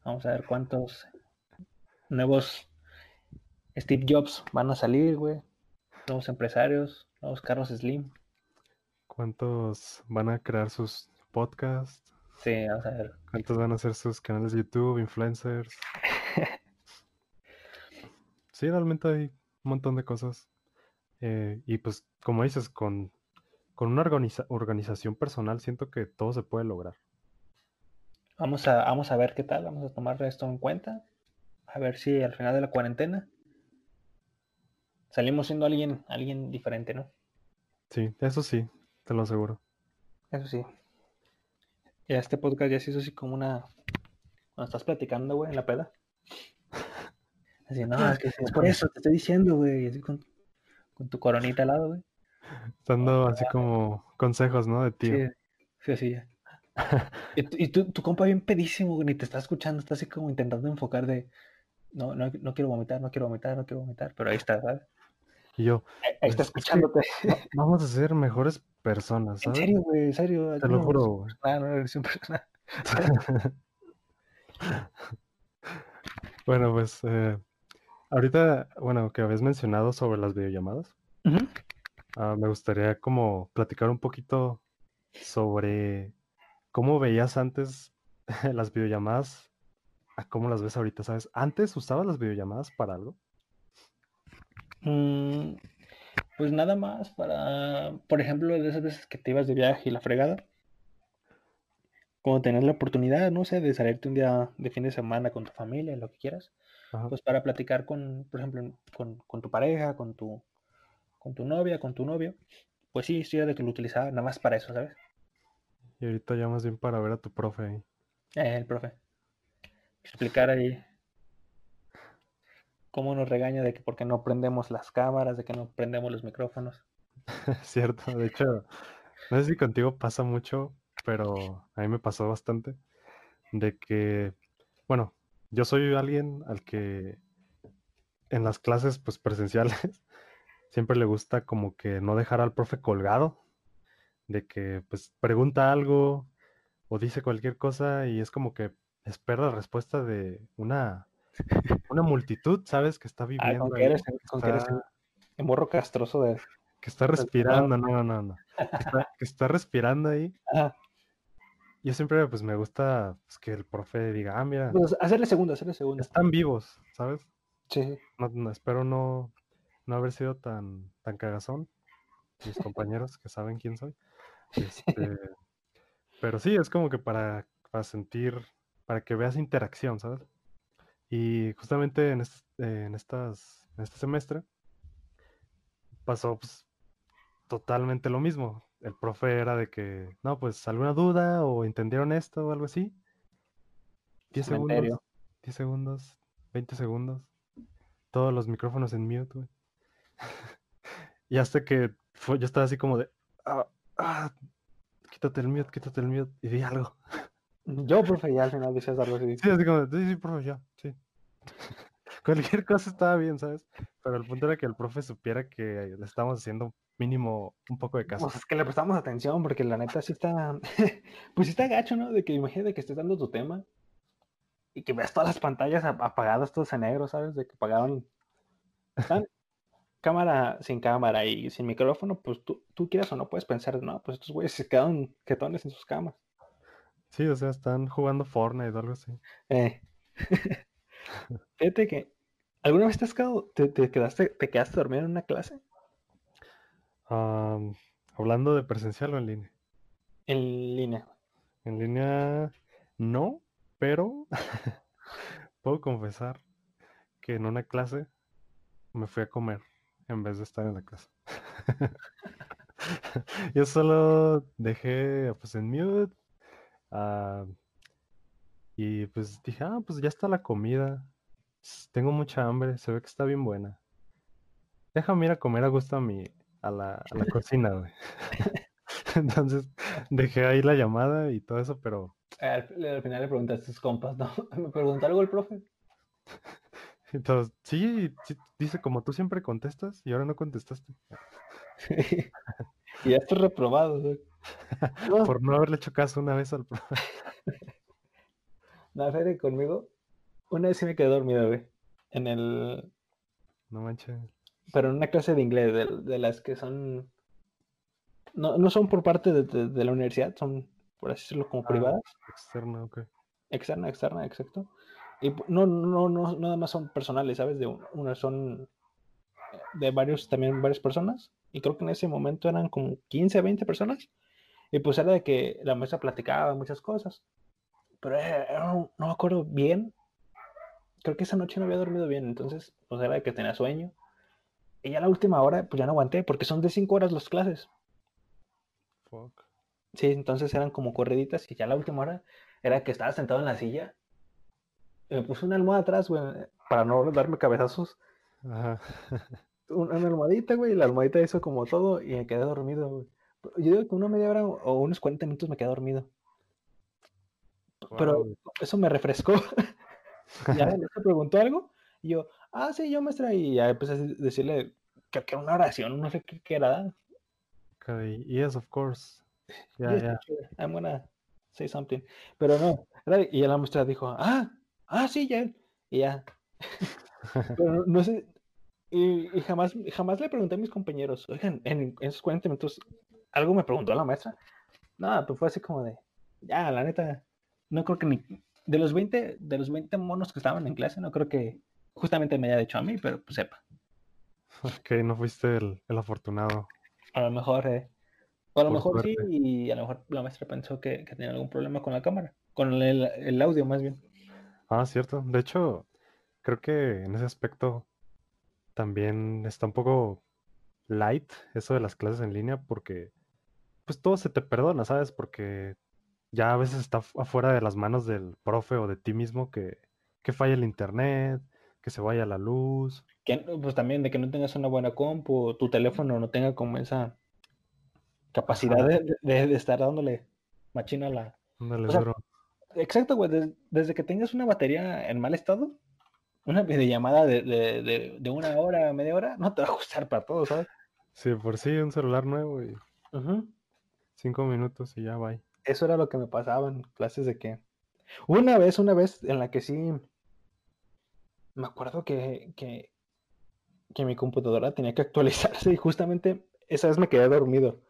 B: Vamos a ver cuántos nuevos Steve Jobs van a salir, güey. Nuevos empresarios, nuevos carros Slim.
A: ¿Cuántos van a crear sus podcasts?
B: Sí, vamos a ver.
A: ¿Cuántos van a hacer sus canales de YouTube, influencers? sí, realmente hay un montón de cosas. Eh, y pues, como dices, con, con una organización personal siento que todo se puede lograr.
B: Vamos a, vamos a ver qué tal, vamos a tomar esto en cuenta. A ver si al final de la cuarentena salimos siendo alguien, alguien diferente, ¿no?
A: Sí, eso sí, te lo aseguro.
B: Eso sí. Y este podcast ya se hizo así como una. Cuando estás platicando, güey, en la peda. Así, no, es que es por eso, te estoy diciendo, güey. Así con, con tu coronita al lado, güey.
A: Dando así como consejos, ¿no? De tío.
B: Sí, sí, sí. y, tú, tu compa bien pedísimo, güey, ni te está escuchando, está así como intentando enfocar de. No, no, no quiero vomitar, no quiero vomitar, no quiero vomitar, pero ahí está, ¿sabes?
A: Y yo.
B: Ahí, está escuchándote.
A: vamos a ser mejores personas, ¿sabes?
B: En serio, güey, en serio.
A: Te lo juro, güey.
B: Ah, no eres un personal.
A: bueno, pues. Eh, ahorita, bueno, que habías mencionado sobre las videollamadas. Ah, me gustaría como platicar un poquito sobre cómo veías antes las videollamadas a cómo las ves ahorita, ¿sabes? ¿Antes usabas las videollamadas para algo?
B: Mm, pues nada más para, por ejemplo, de esas veces que te ibas de viaje y la fregada. Como tener la oportunidad, no sé, de salirte un día de fin de semana con tu familia, lo que quieras. Pues para platicar con, por ejemplo, con, con tu pareja, con tu, con tu novia, con tu novio, pues sí, estoy de que lo utilizaba nada más para eso, ¿sabes?
A: Y ahorita ya más bien para ver a tu profe
B: ahí. Eh, el profe. Explicar ahí cómo nos regaña de que por qué no prendemos las cámaras, de que no prendemos los micrófonos.
A: Cierto, de hecho, no sé si contigo pasa mucho, pero a mí me pasó bastante de que, bueno, yo soy alguien al que en las clases pues presenciales siempre le gusta como que no dejar al profe colgado, de que pues pregunta algo o dice cualquier cosa y es como que espera la respuesta de una, una multitud, ¿sabes? Que está ah, viviendo.
B: Ah, eres, que eres el, morro castroso de...
A: Que está respirando, no, no, no. Que está, respirando ahí. Yo siempre pues me gusta pues, que el profe diga, ah, mira.
B: Pues, hacerle segundo, hacerle segundo.
A: Están vivos, ¿sabes?
B: Sí.
A: no, espero no, no haber sido tan, tan cagazón, mis compañeros que saben quién soy. Este, pero sí, es como que para, para, sentir, para que veas interacción, ¿sabes? Y justamente en, en, estas, en este semestre pasó pues, totalmente lo mismo. El profe era de que, no, pues alguna duda o entendieron esto o algo así. 10 segundos, 10 segundos, 20 segundos. Todos los micrófonos en mute, güey. y hasta que fue, yo estaba así como de, ah, ah, quítate el mute, quítate el mute, y di algo.
B: Yo, profe, ya al final decías algo
A: así. Sí, así como, sí, sí, profe, ya, sí. Cualquier cosa estaba bien, ¿sabes? Pero el punto era que el profe supiera que le estábamos haciendo mínimo un poco de caso.
B: Pues es que le prestamos atención, porque la neta sí está, pues sí está gacho, ¿no? De que imagínate que estés dando tu tema y que veas todas las pantallas apagadas, todas en negro, ¿sabes? De que apagaron. Están cámara sin cámara y sin micrófono, pues tú, tú quieras o no puedes pensar, no, pues estos güeyes se quedaron quetones en sus camas.
A: Sí, o sea, están jugando Fortnite o algo así.
B: Eh. Fíjate que, ¿alguna vez te, has quedado, te, quedaste, te quedaste dormido en una clase?
A: hablando de presencial o en línea.
B: En línea.
A: En línea, no, pero puedo confesar que en una clase me fui a comer en vez de estar en la casa. Yo solo dejé pues en mute ah, y pues dije, ah, pues ya está la comida. Tengo mucha hambre, se ve que está bien buena. Déjame ir a comer a gusto a mi, a la, a la cocina, güey. Entonces dejé ahí la llamada y todo eso, pero.
B: Al, final le preguntaste a tus compas, ¿no? ¿Me preguntó algo el profe?
A: Entonces, sí, dice como tú siempre contestas y ahora no contestaste.
B: y ya estoy reprobado.
A: Por no haberle hecho caso una vez al
B: No, Fede, conmigo, una vez sí me quedé dormido, güey. en el...
A: No manches.
B: Pero en una clase de inglés, de, las que son... No, no, son por parte de, la universidad, son, por así decirlo, como ah, privadas.
A: Externa, ok.
B: Externa, externa, exacto. Y no, no, no, nada más son personales, ¿sabes? De una son de varios, también varias personas. Y creo que en ese momento eran como 15, 20 personas. Y pues era de que la maestra platicaba muchas cosas. Pero no me acuerdo bien. Creo que esa noche no había dormido bien. Entonces, pues era de que tenía sueño. Y ya la última hora, pues ya no aguanté. Porque son de 5 horas las clases.
A: Fuck.
B: Sí, entonces eran como correditas. Y ya la última hora era que estaba sentado en la silla me puse una almohada atrás, güey, para no darme cabezazos. Ajá. una, almohadita, güey, y la almohadita hizo como todo y me quedé dormido, güey. Yo digo que una media hora o unos 40 minutos me quedé dormido. Pero eso me refrescó. ya le preguntó algo y yo, ah, sí, yo maestra, y ya empecé a decirle que, era una oración, no sé qué, era.
A: Okay. Yes, of course.
B: Yeah, yeah. I'm gonna say something. Pero no, y la maestra dijo, ah, ah, sí, ya. Y ya. Pero no, sé. Y, jamás, jamás le pregunté a mis compañeros, oigan, en, esos 40 minutos, ¿algo me preguntó la maestra? Nada, pues fue así como de, ya, la neta, no creo que ni. De los 20, de los 20 monos que estaban en clase, no creo que justamente me haya dicho a mí, pero pues sepa.
A: Ok, no fuiste el, afortunado.
B: A lo mejor, eh. O a lo mejor sí, y a lo mejor la maestra pensó que, tenía algún problema con la cámara, con el audio más bien.
A: Ah, cierto. De hecho, creo que en ese aspecto también está un poco light eso de las clases en línea porque pues todo se te perdona, ¿sabes? Porque ya a veces está afuera de las manos del profe o de ti mismo que, que falla el internet, que se vaya la luz.
B: Que, pues también de que no tengas una buena compu, tu teléfono no tenga como esa capacidad de, estar dándole machina a la... Exacto, güey. Desde, que tengas una batería en mal estado, una videollamada de, de, de, una hora, media hora, no te va a gustar para todo, ¿sabes?
A: Sí, por sí, un celular nuevo y cinco minutos y ya va.
B: Eso era lo que me pasaba en clases de que. Una vez, una vez en la que sí. Me acuerdo que, que, que mi computadora tenía que actualizarse y justamente esa vez me quedé dormido.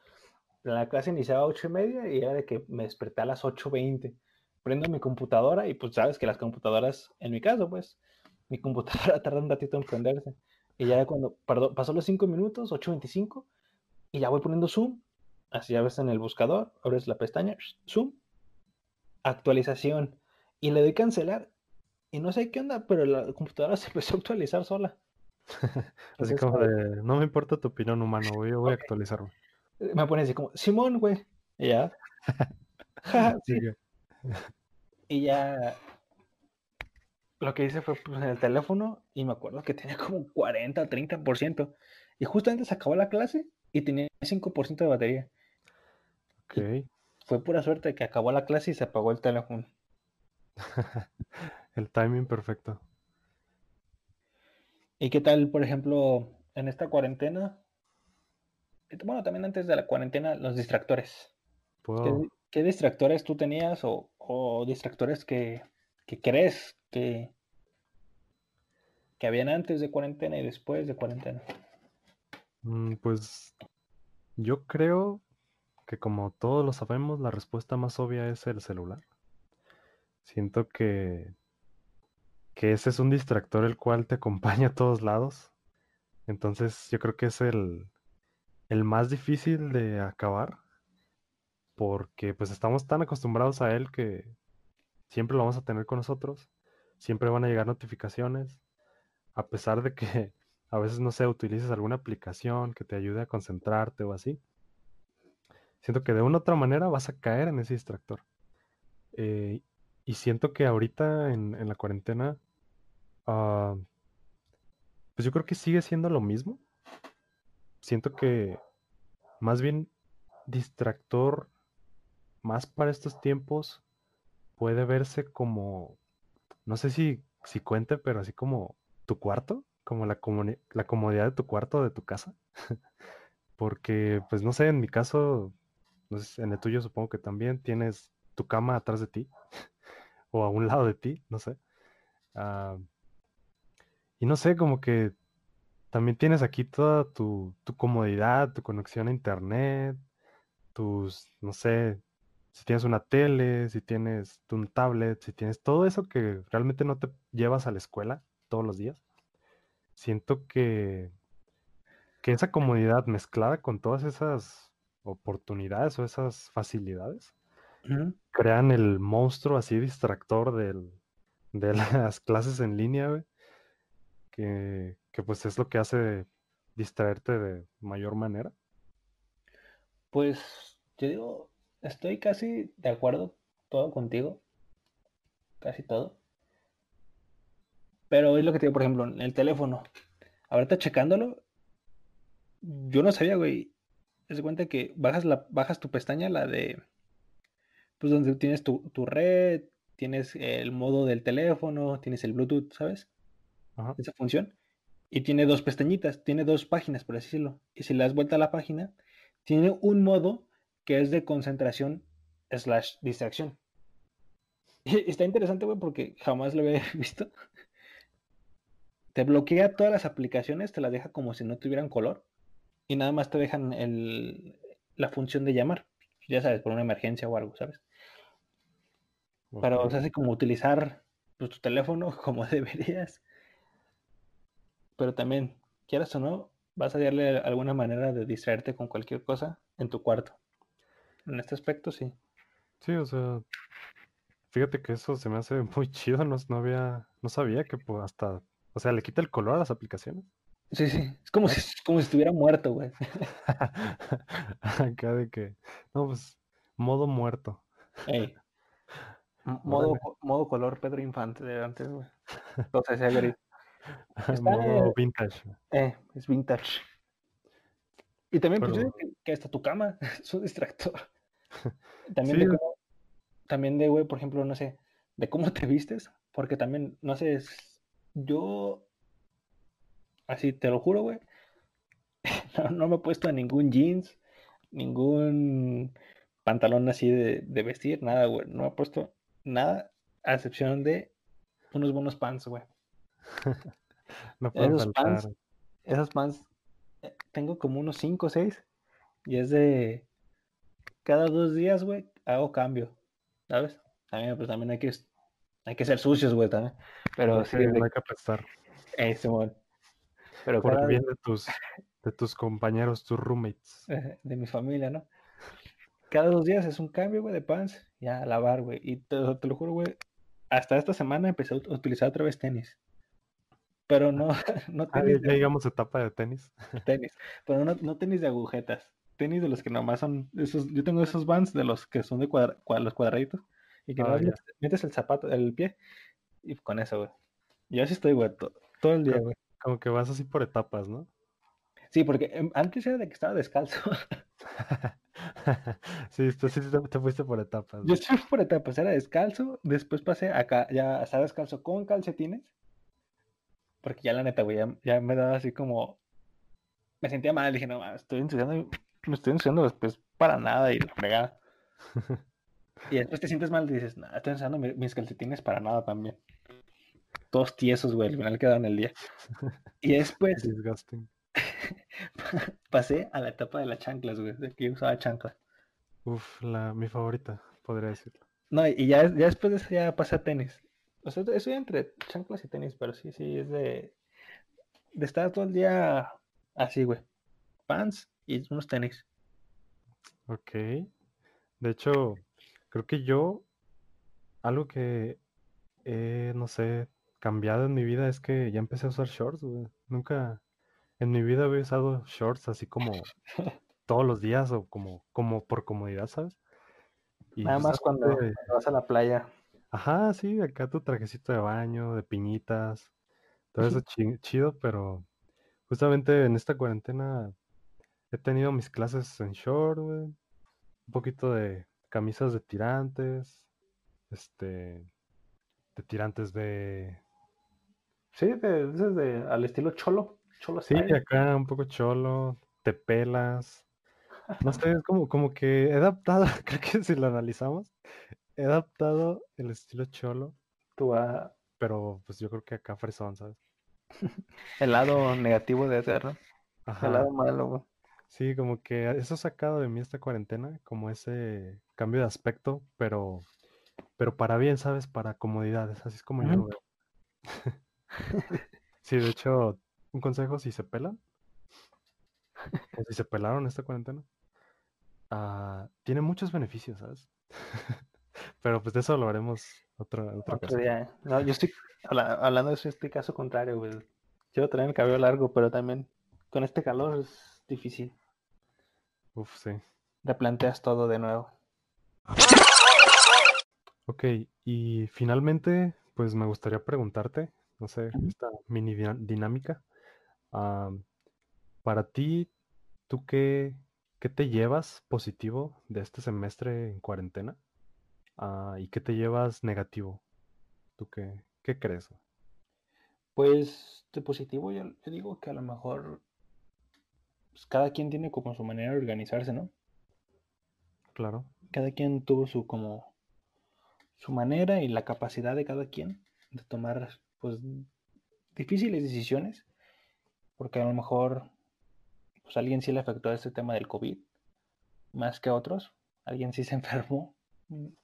B: La clase iniciaba a ocho y media y era de que me desperté a las 8.20 prendo mi computadora y pues sabes que las computadoras, en mi caso, pues, mi computadora tarda un ratito en prenderse. Y ya cuando pasó los 5 minutos, 8.25, y ya voy poniendo zoom, así ya ves en el buscador, abres la pestaña, zoom, actualización, y le doy cancelar, y no sé qué onda, pero la computadora se empezó a actualizar sola.
A: así como de, no me importa tu opinión humano, güey, yo voy a actualizarlo.
B: Me pone así como, Simón, güey, y ya. sí. Y ya lo que hice fue pues, en el teléfono y me acuerdo que tenía como 40 o 30%. Y justamente se acabó la clase y tenía 5% de batería.
A: Ok.
B: fue pura suerte que acabó la clase y se apagó el teléfono.
A: el timing perfecto.
B: ¿Y qué tal, por ejemplo, en esta cuarentena? Bueno, también antes de la cuarentena, los distractores. ¿Qué distractores tú tenías o, distractores que, crees que, que habían antes de cuarentena y después de cuarentena?
A: Mm, pues yo creo que como todos lo sabemos, la respuesta más obvia es el celular. Siento que, que ese es un distractor el cual te acompaña a todos lados. Entonces yo creo que es el, el más difícil de acabar porque pues estamos tan acostumbrados a él que siempre lo vamos a tener con nosotros, siempre van a llegar notificaciones, a pesar de que a veces no sé, utilices alguna aplicación que te ayude a concentrarte o así. Siento que de una u otra manera vas a caer en ese distractor. Eh, y siento que ahorita en, la cuarentena, ah, pues yo creo que sigue siendo lo mismo. Siento que más bien distractor más para estos tiempos puede verse como, no sé si, si cuente, pero así como tu cuarto, como la, comodidad de tu cuarto, de tu casa. Porque, pues no sé, en mi caso, en el tuyo supongo que también tienes tu cama atrás de ti o a un lado de ti, no sé. Ah, y no sé, como que también tienes aquí toda tu, tu comodidad, tu conexión a internet, tus, no sé, si tienes una tele, si tienes un tablet, si tienes todo eso que realmente no te llevas a la escuela todos los días. Siento que, que esa comodidad mezclada con todas esas oportunidades o esas facilidades crean el monstruo así distractor del, de las clases en línea, güey, que, que pues es lo que hace distraerte de mayor manera.
B: Pues yo digo, estoy casi de acuerdo todo contigo, casi todo. Pero es lo que te digo, por ejemplo, en el teléfono. Ahorita checándolo, yo no sabía, güey. Te cuenta que bajas, la, bajas tu pestaña, la de. Pues donde tienes tu, tu red, tienes el modo del teléfono, tienes el Bluetooth, ¿sabes?
A: Ajá.
B: Esa función. Y tiene dos pestañitas, tiene dos páginas, por así decirlo. Y si le das vuelta a la página, tiene un modo que es de concentración slash distracción. Y está interesante, güey, porque jamás lo había visto. Te bloquea todas las aplicaciones, te las deja como si no tuvieran color. Y nada más te dejan el, la función de llamar. Ya sabes, por una emergencia o algo, ¿sabes? Pero
A: ok.
B: se hace como utilizar pues, tu teléfono como deberías. Pero también, quieras o no, vas a darle alguna manera de distraerte con cualquier cosa en tu cuarto. En este aspecto, sí.
A: Sí, o sea, fíjate que eso se me hace muy chido, no, no había, no sabía que pues, hasta, o sea, le quita el color a las aplicaciones.
B: Sí, sí. Es como, si, como si estuviera muerto, güey.
A: Acá de que, no, pues, modo muerto.
B: Ey. Modo,
A: Órale.
B: modo color Pedro Infante de antes, güey. Entonces, ese gris.
A: Modo
B: eh,
A: vintage.
B: eh, es vintage. Y también, pues yo
A: Pero,
B: digo que, que hasta tu cama es un distractor. También
A: sí,
B: de cómo, también de, güey, por ejemplo, no sé, de cómo te vistes, porque también, no sé, es- yo, así te lo juro, güey, no, no me he puesto ningún jeans, ningún pantalón así de, de vestir, nada, güey, no me he puesto nada, a excepción de unos buenos pants, güey.
A: no
B: Esos pants, esos pants, eh, tengo como unos 5 o 6, y es de cada dos días, güey, hago cambio, ¿sabes? También, pues también hay que, hay que ser sucios, güey, también. Pero
A: hay
B: sí, de,
A: no hay que apestar.
B: eh, Simón. Pero
A: Por el
B: cada
A: bien de tus, de tus compañeros, tus roommates.
B: de mi familia, ¿no? Cada dos días es un cambio, güey, de pants, ya a lavar, güey. Y te, te lo juro, güey, hasta esta semana empecé a ut- utilizar otra vez tenis. Pero no, no
A: Ah, ya,
B: tenis
A: ya llegamos a etapa de tenis.
B: tenis, pero no, no tenis de agujetas. Tenis de los que nomás son esos, yo tengo esos bands de los que son de cuadra- los cuadraditos y que nomás
A: ya.
B: metes, el zapato, el pie y con eso, güey. Yo así estoy, güey, to- todo el día,
A: Co-
B: güey.
A: Como que vas así por etapas, ¿no?
B: Sí, porque em, antes era de que estaba descalzo.
A: Sí, tú sí te, te fuiste por etapas.
B: Yo estoy por etapas, era descalzo, después pasé acá, ya estaba descalzo con calcetines, porque ya la neta, güey, ya, ya me daba así como, me sentía mal, dije, no, estoy ensuciando, me estoy ensuciando después para nada y la fregada. Y después te sientes mal y dices, no, estoy ensuciando mi- mis calcetines para nada también. Todos tiesos, güey, al final quedaron el día. Y después
A: Disgusting.
B: pasé a la etapa de las chanclas, güey, de que yo usaba chanclas.
A: Uf, la, mi favorita, podría decirlo.
B: No, y ya, ya después de eso ya pasé a tenis. O sea, estoy entre chanclas y tenis, pero sí, sí, es de, de estar todo el día así, güey. Pants y unos tenis.
A: Ok. De hecho, creo que yo, algo que he, no sé, cambiado en mi vida es que ya empecé a usar shorts, güey. Nunca en mi vida había usado shorts así como todos los días o como, como por comodidad, ¿sabes? Y
B: Nada más cuando, cuando vas a la playa.
A: ajá, sí, acá tu trajecito de baño, de piñitas, todo eso chi- chido, pero justamente en esta cuarentena he tenido mis clases en short, güey. Un poquito de camisas de tirantes, este, de tirantes de,
B: Sí, de, de, de- al estilo cholo. Cholo
A: sí,
B: style.
A: acá un poco cholo, te pelas. No sé, es como, como que he adaptado, creo que si lo analizamos, he adaptado el estilo cholo,
B: Tú a-
A: pero pues yo creo que acá fresón, ¿sabes?
B: El lado negativo de hacerlo. El lado malo, güey.
A: Sí, como que eso ha sacado de mí esta cuarentena, como ese cambio de aspecto, pero, pero para bien, ¿sabes? Para comodidades, así es como yo lo veo. sí, de hecho, un consejo, si se pelan, o si se pelaron esta cuarentena, ah, tiene muchos beneficios, ¿sabes? pero pues de eso lo haremos otra
B: Otro día. No, yo estoy hablando de eso, este caso contrario, güey. Yo tener el cabello largo, pero también con este calor es difícil.
A: Uf, sí.
B: Replanteas todo de nuevo.
A: Ok, y finalmente, pues me gustaría preguntarte, no sé, esta mini dinámica. para ti, ¿tú qué, qué, te llevas positivo de este semestre en cuarentena? Ah, ¿Y qué te llevas negativo? ¿Tú qué, qué crees?
B: Pues de positivo yo, yo digo que a lo mejor pues, cada quien tiene como su manera de organizarse, ¿no?
A: Claro.
B: Cada quien tuvo su como su manera y la capacidad de cada quien de tomar pues difíciles decisiones, porque a lo mejor pues a alguien sí le afectó este tema del COVID más que a otros, alguien sí se enfermó.
A: Sí,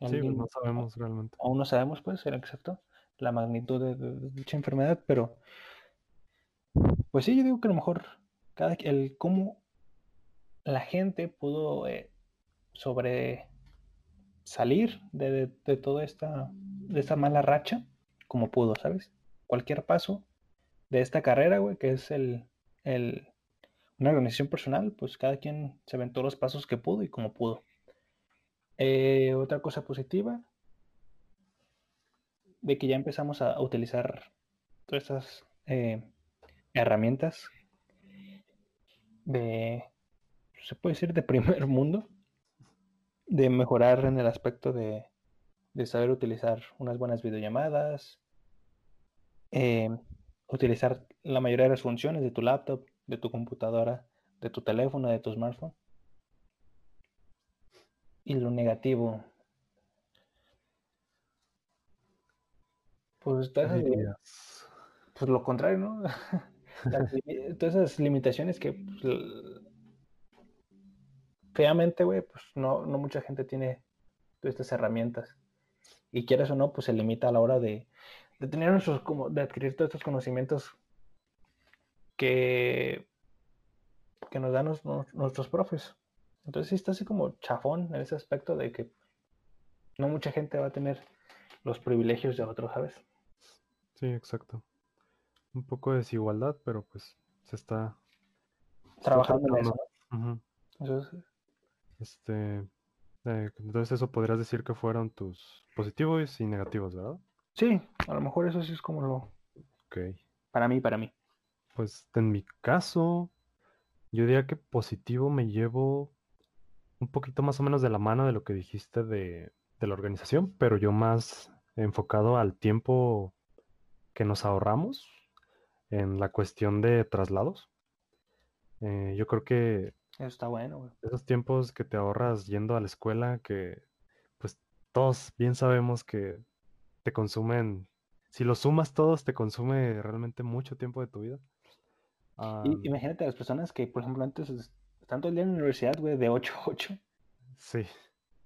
A: pues, no sabemos realmente.
B: Aún no sabemos, pues, era exacto, la magnitud de dicha enfermedad, pero pues sí, yo digo que a lo mejor el cómo la gente pudo eh, sobre salir de, toda esta, de esta mala racha como pudo, ¿sabes? Cualquier paso de esta carrera, güey, que es el, el, una organización personal, pues cada quien se aventó los pasos que pudo y como pudo. Eh, otra cosa positiva, de que ya empezamos a, utilizar todas estas eh, herramientas de, se puede decir, de primer mundo, de mejorar en el aspecto de, de saber utilizar unas buenas videollamadas, eh, utilizar la mayoría de las funciones de tu laptop, de tu computadora, de tu teléfono, de tu smartphone. Y lo negativo. Pues, pues lo contrario, ¿no? todas esas limitaciones que pues, feamente, güey, pues no, no mucha gente tiene todas estas herramientas. Y quieras o no, pues se limita a la hora de, tener nuestros, como, de adquirir todos estos conocimientos que, que nos dan nuestros profes. Entonces sí está así como chafón en ese aspecto de que no mucha gente va a tener los privilegios de otros, ¿sabes?
A: Sí, exacto un poco de desigualdad, pero pues se está
B: trabajando en eso.
A: Este, eh, entonces eso podrías decir que fueron tus positivos y negativos, ¿verdad?
B: Sí, a lo mejor eso sí es como lo.
A: Ok.
B: Para mí, para mí.
A: Pues en mi caso, yo diría que positivo me llevo un poquito más o menos de la mano de lo que dijiste de, de la organización, pero yo más enfocado al tiempo que nos ahorramos en la cuestión de traslados. Eh, yo creo que...
B: Eso está bueno,
A: Esos tiempos que te ahorras yendo a la escuela, que pues todos bien sabemos que te consumen, si lo sumas todos, te consume realmente mucho tiempo de tu vida.
B: Y, imagínate las personas que, por ejemplo, antes están todo el día en la universidad, güey, de 8 a 8.
A: Sí.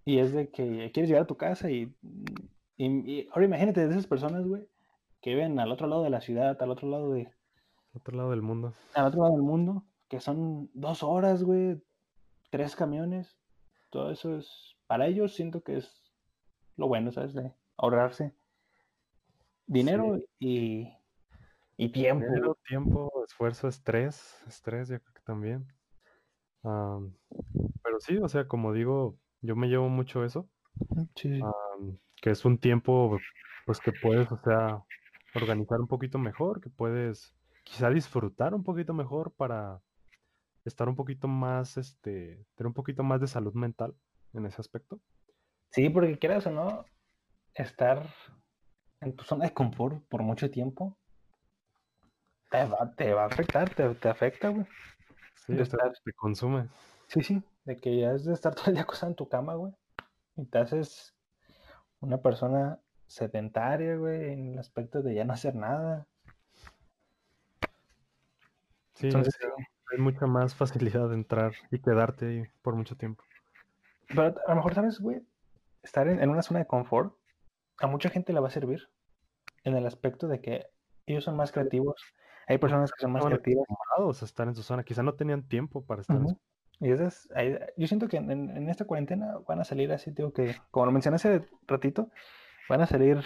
B: Y es de que quieres llegar a tu casa y, y ahora imagínate de esas personas, güey, que viven al otro lado de la ciudad, al otro lado de...
A: Otro lado del mundo.
B: Al otro lado del mundo, que son dos horas, güey, tres camiones. Todo eso es, para ellos siento que es lo bueno, ¿sabes? De ahorrarse dinero y, y tiempo.
A: Dinero, tiempo, esfuerzo, estrés, estrés yo creo que también. pero sí, o sea, como digo, yo me llevo mucho eso.
B: Sí.
A: que es un tiempo, pues que puedes, o sea, organizar un poquito mejor, que puedes quizá disfrutar un poquito mejor para estar un poquito más, este, tener un poquito más de salud mental en ese aspecto.
B: Sí, porque quieras o no, estar en tu zona de confort por mucho tiempo te va, te va a afectar, te, afecta, güey.
A: Sí, te, consume.
B: Sí, sí, de que ya es de estar todo el día acostado en tu cama, güey. Y te haces una persona sedentaria, güey, en el aspecto de ya no hacer nada.
A: Sí,
B: Entonces,
A: hay mucha más facilidad de entrar y quedarte ahí por mucho tiempo.
B: pero a lo mejor, ¿sabes, güey? Estar en, en una zona de confort a mucha gente le va a servir en el aspecto de que ellos son más creativos. Hay personas que son más creativas.
A: a estar en su zona, quizá no tenían tiempo para estar en su.
B: Y esa es- ahí- yo siento que en esta cuarentena van a salir así, digo que, como lo mencioné hace ratito, van a salir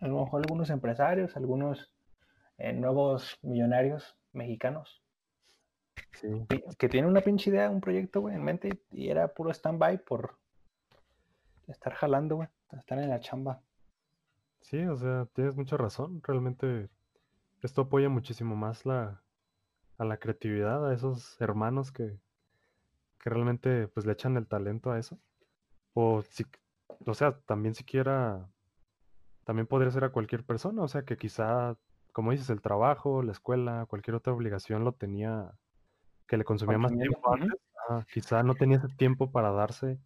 B: a lo mejor algunos empresarios, algunos eh, nuevos millonarios mexicanos
A: Sí,
B: que tienen una pinche idea, un proyecto, güey, en mente y era puro stand-by por estar jalando, güey, estar en la chamba.
A: sí, o sea, tienes mucha razón. Realmente esto apoya muchísimo más la, a la creatividad, a esos hermanos que, que realmente pues le echan el talento a eso. O si, o sea, también siquiera, también podría ser a cualquier persona, o sea, que quizá, como dices, el trabajo, la escuela, cualquier otra obligación lo tenía, que le consumía más tiempo antes, quizá no tenía ese tiempo para darse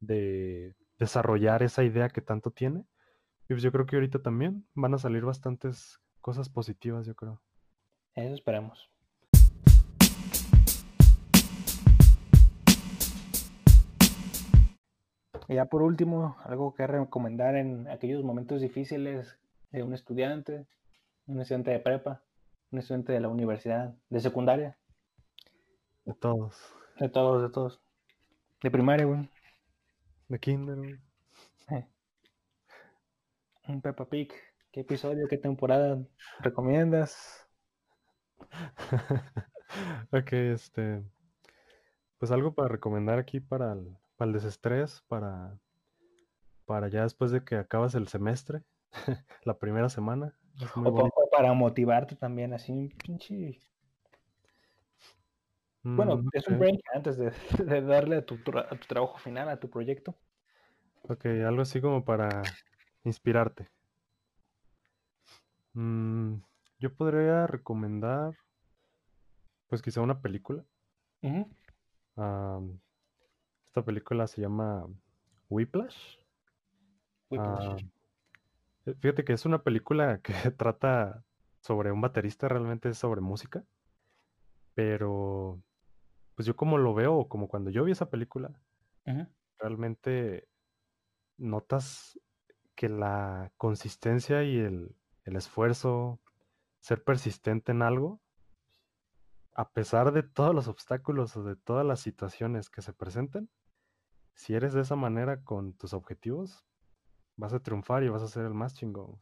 A: de desarrollar esa idea que tanto tiene. Y pues yo creo que ahorita también van a salir bastantes cosas positivas, yo creo.
B: Eso esperemos. Y ya por último, algo que recomendar en aquellos momentos difíciles de un estudiante, un estudiante de prepa, un estudiante de la universidad, de secundaria,
A: De todos.
B: de todos, de todos. De primaria, güey.
A: De Kinder, güey.
B: Eh. Un Peppa Pig. ¿Qué episodio, qué temporada recomiendas?
A: Ok, este. Pues algo para recomendar aquí para el, para el desestrés, para, para ya después de que acabas el semestre, la primera semana.
B: O,
A: bonito.
B: para motivarte también, así un pinche. Bueno,
A: Mm,
B: es un break antes de, de darle a tu, tra- a tu trabajo final, a tu proyecto.
A: ok, algo así como para inspirarte. Mm, yo podría recomendar, pues quizá una película. Esta película se llama Whiplash.
B: Whiplash.
A: Fíjate que es una película que trata sobre un baterista, realmente es sobre música, pero pues yo como lo veo, como cuando yo vi esa película, realmente notas que la consistencia y el, el esfuerzo, ser persistente en algo, a pesar de todos los obstáculos o de todas las situaciones que se presenten, si eres de esa manera con tus objetivos, vas a triunfar y vas a ser el más chingón.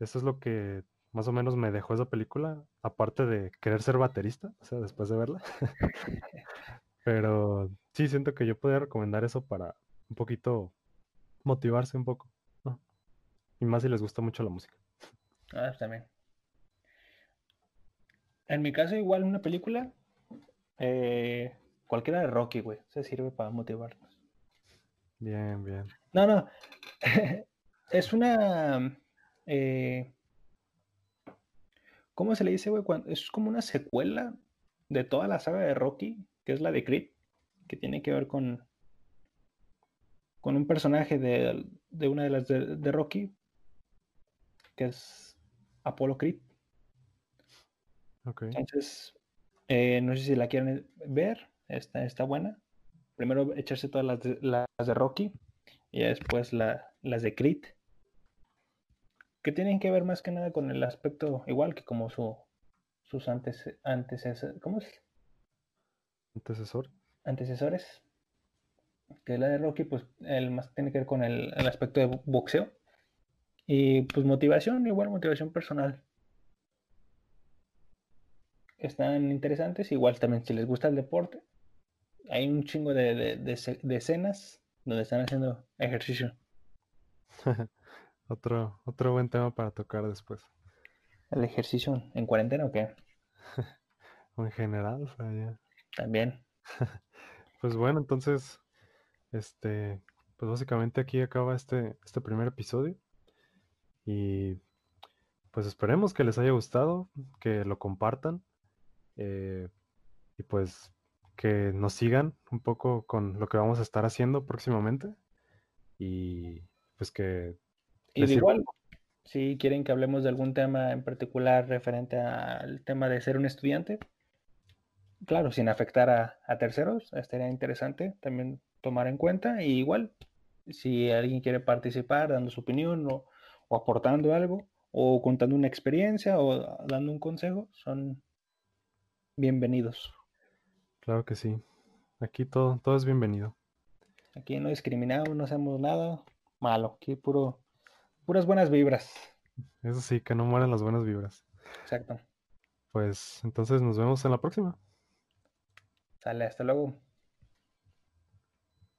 A: Eso es lo que más o menos me dejó esa película, aparte de querer ser baterista, o sea, después de verla. Pero sí, siento que yo podría recomendar eso para un poquito motivarse un poco, ¿no? Y más si les gusta mucho la música.
B: Ah, también. En mi caso, igual una película, eh, cualquiera de Rocky, güey, se sirve para motivarnos.
A: Bien, bien.
B: No, no, es una, eh, ¿cómo se le dice, güey? Es como una secuela de toda la saga de Rocky, que es la de Creed, que tiene que ver con, con un personaje de, de una de las de, de Rocky, que es Apolo Creed.
A: Ok.
B: Entonces, eh, no sé si la quieren ver, está, está buena. Primero echarse todas las de, las de Rocky y después la- las de Creed, que tienen que ver más que nada con el aspecto igual que como su, sus antes, antecesores, ¿cómo es?
A: Antecesor.
B: antecesores. Que la de Rocky, pues, el más tiene que ver con el, el aspecto de boxeo. Y pues motivación, igual motivación personal. Están interesantes, igual también si les gusta el deporte. Hay un chingo de, de, de escenas donde están haciendo ejercicio.
A: Otro, otro buen tema para tocar después.
B: ¿El ejercicio en cuarentena o qué?
A: O en general, o sea, ya.
B: También.
A: Pues bueno, entonces, este, pues básicamente aquí acaba este, este primer episodio. Y pues esperemos que les haya gustado, que lo compartan. eh, y pues que nos sigan un poco con lo que vamos a estar haciendo próximamente. Y pues que
B: Y de igual, Si quieren que hablemos de algún tema en particular referente al tema de ser un estudiante, claro, sin afectar a, terceros, estaría interesante también tomar en cuenta. Y igual, si alguien quiere participar dando su opinión o, o aportando algo, o contando una experiencia o dando un consejo, son bienvenidos.
A: Claro que sí. Aquí todo, todo es bienvenido.
B: Aquí no discriminamos, no hacemos nada malo. Aquí puro, puras buenas vibras.
A: Eso sí, que no mueran las buenas vibras.
B: Exacto.
A: Pues entonces nos vemos en la próxima.
B: Sale, hasta luego.